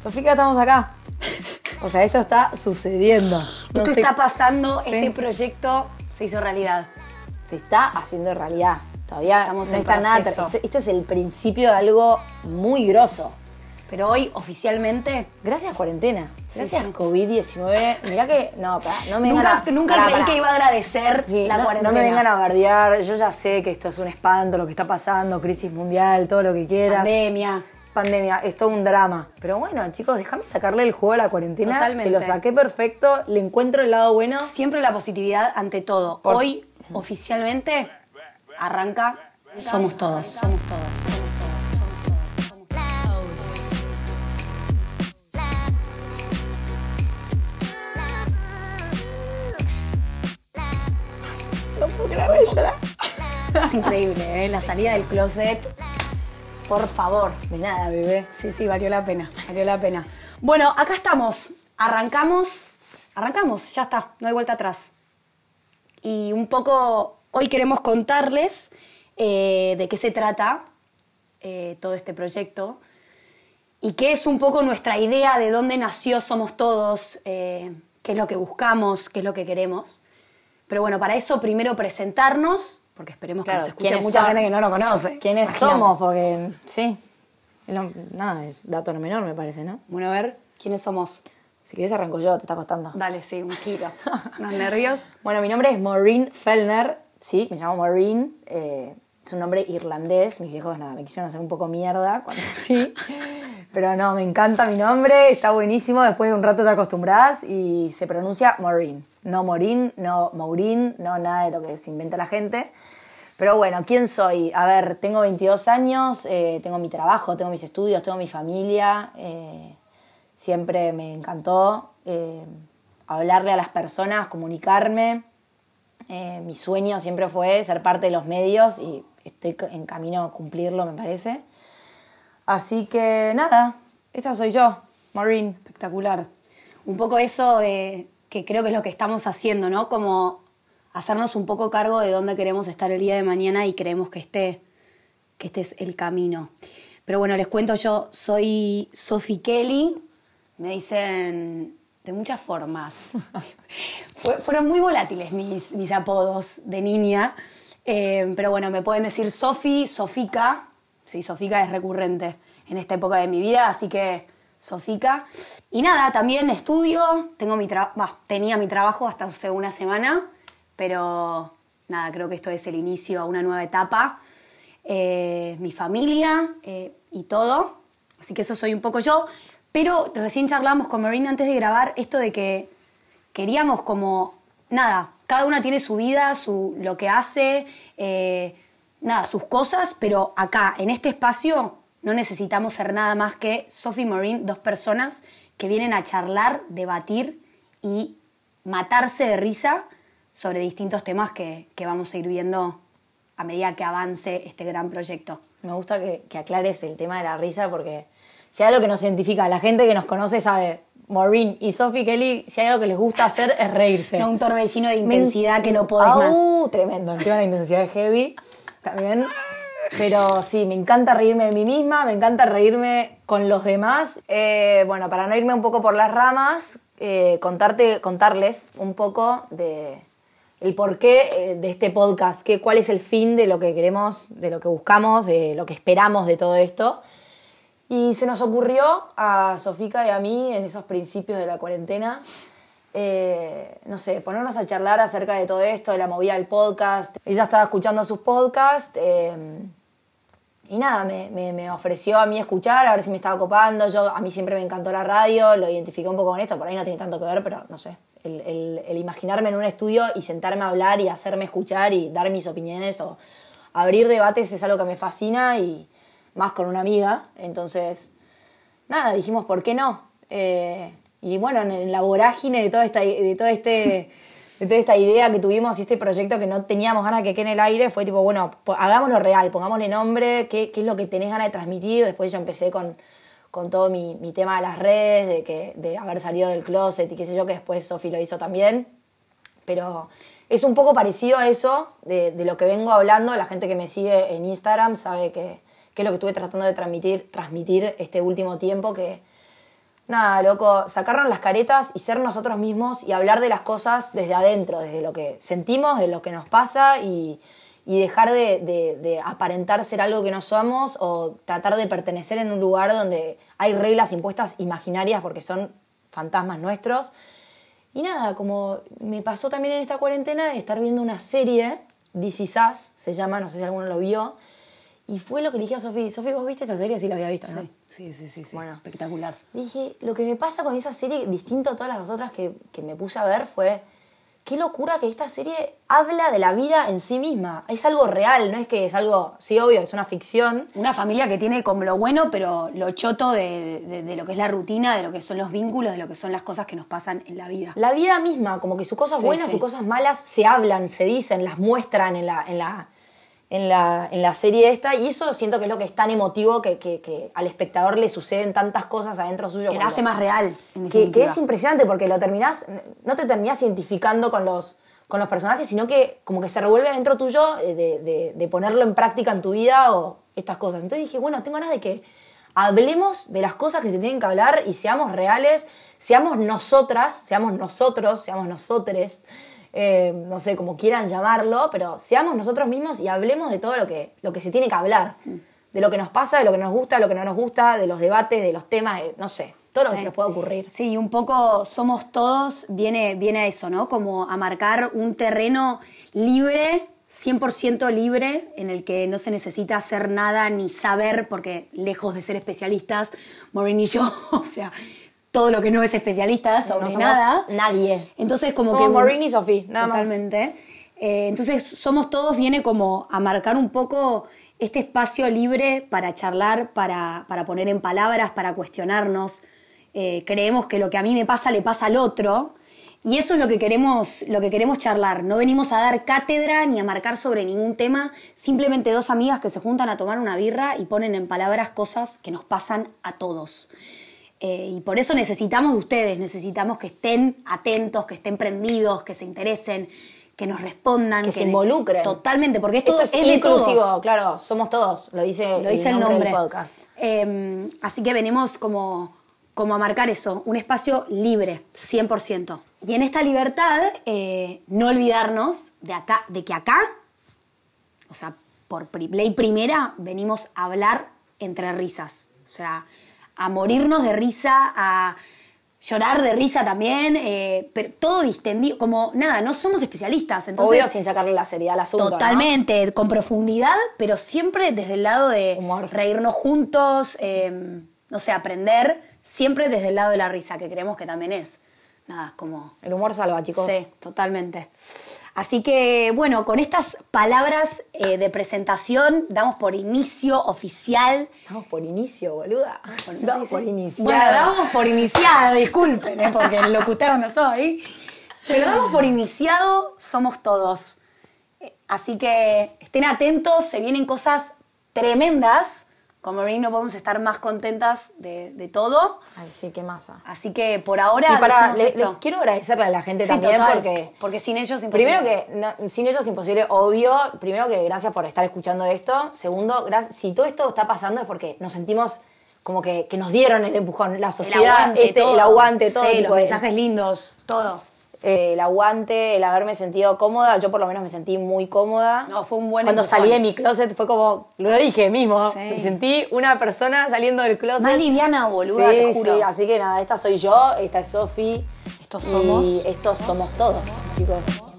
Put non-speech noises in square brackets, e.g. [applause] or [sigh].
Sofía, estamos acá. O sea, esto está sucediendo. No Esto sé- está pasando, Sí. este proyecto se hizo realidad. se está haciendo realidad. Todavía Estamos no en está nada. proceso. Este, es el principio de algo muy grosso. Pero hoy, oficialmente, Gracias cuarentena. Gracias sí. COVID-19. Mirá que. No, pará, no me vengan nunca, a- nunca pará, creí pará. que iba a agradecer Sí, la no, cuarentena. no me vengan a bardear. Yo ya sé que esto es un espanto, lo que está pasando, crisis mundial, todo lo que quieras. Pandemia. Pandemia, es todo un drama. Pero bueno, chicos, déjame sacarle el juego a la cuarentena. Totalmente. Se lo saqué perfecto, le encuentro el lado bueno. Siempre la positividad ante todo. Por- Hoy, oficialmente, arranca Somos Todos. Somos Todos. Somos Todos. No puedo. Es increíble, ¿eh? La salida del closet. Por favor. De nada, bebé. Sí, sí, valió la pena, valió la pena. Bueno, acá estamos. Arrancamos, arrancamos, ya está, no hay vuelta atrás. Y un poco, hoy queremos contarles eh, de qué se trata eh, todo este proyecto y qué es un poco nuestra idea de dónde nació Somos Todos, eh, qué es lo que buscamos, qué es lo que queremos. Pero bueno, para eso primero presentarnos, porque esperemos Claro, que nos escuche ¿quiénes mucha son? gente que no nos conoce. ¿Quiénes Imagínate. somos? Porque, sí. Lo- nada, es dato no menor, me parece, ¿no? Bueno, a ver, ¿quiénes somos? Si querés arranco yo, te está costando. Dale, sí, un giro. [laughs] Unos nervios. Bueno, mi nombre es Maureen Fellner. Sí, me llamo Maureen. eh, es un nombre irlandés. Mis viejos, nada, me quisieron hacer un poco mierda cuando [laughs] sí. Pero no, me encanta mi nombre. Está buenísimo. Después de un rato te acostumbras y se pronuncia Maureen. No Maureen, no Maureen, no nada de lo que se inventa la gente. Pero bueno, ¿quién soy? A ver, tengo 22 años, eh, tengo mi trabajo, tengo mis estudios, tengo mi familia. eh, siempre me encantó eh, hablarle a las personas, comunicarme. Mi sueño siempre fue ser parte de los medios y estoy en camino a cumplirlo, me parece. Así que nada, esta soy yo, Maureen. Espectacular. Un poco eso de, que creo que es lo que estamos haciendo, ¿no? Como hacernos un poco cargo de dónde queremos estar el día de mañana y creemos que este, que este es el camino. Pero bueno, les cuento yo, soy Sophie Kelly, me dicen de muchas formas. [laughs] Fue- fueron muy volátiles mis, mis apodos de niña, Eh, pero bueno, me pueden decir Sofi, Sofica, sí, Sofica es recurrente en esta época de mi vida, así que Sofica. Y nada, también estudio, tengo mi tenía mi trabajo hasta hace una semana, pero nada, creo que esto es el inicio a una nueva etapa. Eh, mi familia eh, y todo, así que eso soy un poco yo. Pero recién charlamos con Marina antes de grabar esto de que queríamos como, nada, cada una tiene su vida, su, lo que hace, eh, nada, sus cosas, pero acá, en este espacio, no necesitamos ser nada más que Sophie y Maureen, dos personas que vienen a charlar, debatir y matarse de risa sobre distintos temas que, que vamos a ir viendo a medida que avance este gran proyecto. Me gusta que, que aclares el tema de la risa porque si hay algo que nos identifica, la gente que nos conoce sabe, Maureen y Sophie Kelly, si hay algo que les gusta hacer es reírse. No, un torbellino de Me- intensidad que no podés más. Au, tremendo, encima la intensidad es heavy también. Pero sí, me encanta reírme de mí misma, me encanta reírme con los demás. Eh, bueno, para no irme un poco por las ramas, eh, contarte, contarles un poco de el porqué eh, de este podcast, que, cuál es el fin de lo que queremos, de lo que buscamos, de lo que esperamos de todo esto. Y se nos ocurrió a Sofica y a mí en esos principios de la cuarentena, eh, no sé, ponernos a charlar acerca de todo esto, de la movida del podcast. Ella estaba escuchando sus podcasts eh, y nada, me, me- ofreció a mí escuchar, a ver si me estaba copando. Yo, a mí siempre me encantó la radio, lo identifiqué un poco con esto, por ahí no tiene tanto que ver, pero no sé. El, el- el imaginarme en un estudio y sentarme a hablar y hacerme escuchar y dar mis opiniones o abrir debates es algo que me fascina y más con una amiga. Entonces, nada, dijimos, ¿por qué no? Eh, y bueno, en, la vorágine de toda esta, de todo este, [laughs] de toda esta idea que tuvimos y este proyecto que no teníamos ganas que quede en el aire, fue tipo, bueno, hagámoslo real, pongámosle nombre, qué, qué es lo que tenés ganas de transmitir. Después yo empecé con, con todo mi, mi tema de las redes, de, que, de haber salido del closet y qué sé yo, que después Sofi lo hizo también. Pero es un poco parecido a eso de, de lo que vengo hablando. La gente que me sigue en Instagram sabe que, que es lo que estuve tratando de transmitir, transmitir este último tiempo, que nada, loco, sacarnos las caretas y ser nosotros mismos y hablar de las cosas desde adentro, desde lo que sentimos, de lo que nos pasa y, y dejar de, de- aparentar ser algo que no somos o tratar de pertenecer en un lugar donde hay reglas impuestas imaginarias porque son fantasmas nuestros. Y nada, como me pasó también en esta cuarentena de estar viendo una serie, This Is se llama, no sé si alguno lo vio, y fue lo que le dije a Sofi, Sofi, ¿vos viste esta serie? Sí, la había visto, ¿no? Sí, sí, sí, sí. Bueno. espectacular. Dije, lo que me pasa con esa serie, distinto a todas las otras que, que me puse a ver, fue qué locura que esta serie habla de la vida en sí misma. Es algo real, no es que es algo, sí, obvio, es una ficción. Una familia que tiene como lo bueno, pero lo choto de, de- de lo que es la rutina, de lo que son los vínculos, de lo que son las cosas que nos pasan en la vida. La vida misma, como que sus cosas Sí, buenas, sí. sus cosas malas, se hablan, se dicen, las muestran en la, en la, en la, en la serie esta. Y eso siento que es lo que es tan emotivo que, que- que al espectador le suceden tantas cosas adentro suyo. Que la cuando- hace más real, en que, que es impresionante porque lo terminás, no te terminás identificando con los, con los personajes, sino que como que se revuelve adentro tuyo eh, de, de- de ponerlo en práctica en tu vida o estas cosas. Entonces dije, bueno, tengo ganas de que hablemos de las cosas que se tienen que hablar y seamos reales, seamos nosotras, seamos nosotros, seamos nosotres, eh, no sé, como quieran llamarlo, pero seamos nosotros mismos y hablemos de todo lo que, lo que se tiene que hablar. De lo que nos pasa, de lo que nos gusta, de lo que no nos gusta, de los debates, de los temas, de- no sé, todo lo que se nos pueda ocurrir. Sí, y un poco somos todos, viene, viene a eso, ¿no? Como a marcar un terreno libre, 100% libre, en el que no se necesita hacer nada ni saber, porque lejos de ser especialistas, Maureen y yo, [laughs] o sea, todo lo que no es especialista sobre No somos nada. nadie. Entonces, como Somos que. Maureen y Sophie, nada más. Totalmente. Eh, entonces, somos todos, viene como a marcar un poco este espacio libre para charlar, para, para poner en palabras, para cuestionarnos. Eh, creemos que lo que a mí me pasa le pasa al otro. Y eso es lo que queremos, lo que queremos charlar. No venimos a dar cátedra ni a marcar sobre ningún tema. Simplemente dos amigas que se juntan a tomar una birra y ponen en palabras cosas que nos pasan a todos. Eh, y por eso necesitamos de ustedes, necesitamos que estén atentos, que estén prendidos, que se interesen, que nos respondan. Que se involucren. Totalmente, porque esto, Esto es, es, de inclusivo, todos. claro, somos todos, lo dice, Lo dice el nombre. del podcast. Eh, así que venimos como, como a marcar eso, un espacio libre, 100%. Y en esta libertad, eh, no olvidarnos de, acá, de que acá, o sea, por ley primera, venimos a hablar entre risas. O sea, a morirnos de risa, a llorar de risa también, eh, pero todo distendido, como nada, no somos especialistas. Entonces, Obvio, sin sacarle la seriedad al asunto. ¿no? Totalmente, con profundidad, pero siempre desde el lado de Humor. reírnos juntos, eh, no sé, aprender, siempre desde el lado de la risa, que creemos que también es. Nada, como... El humor salva, chicos. Sí, totalmente. Así que, bueno, con estas palabras eh, de presentación damos por inicio oficial. Vamos por inicio, boluda. Por- sí, por inicio. Bueno, damos por iniciado, disculpen, eh, porque el locutor no soy. Pero damos por iniciado, somos todos. Eh, Así que estén atentos, se vienen cosas tremendas. Con Maureen no podemos estar más contentas de, de todo. Ay, sí, qué masa. Así que por ahora. Y para, le- quiero agradecerle a la gente Sí, también total, porque porque sin ellos imposible. Primero que no, sin ellos es imposible, obvio. Primero que gracias por estar escuchando esto. Segundo, gra- si todo esto está pasando es porque nos sentimos como que, que nos dieron el empujón, la el sociedad, aguante, este, todo. el aguante, todo. Sí, los mensajes lindos, todo. Eh, el aguante, el haberme sentido cómoda. Yo por lo menos me sentí muy cómoda. No, fue un buen Cuando empujón. salí de mi closet fue como, lo dije mismo, Sí. me sentí una persona saliendo del closet. Más liviana, boluda, sí, te juro. Sí, así que nada, esta soy yo, esta es Sofi. Estos somos. Y estos somos todos, chicos.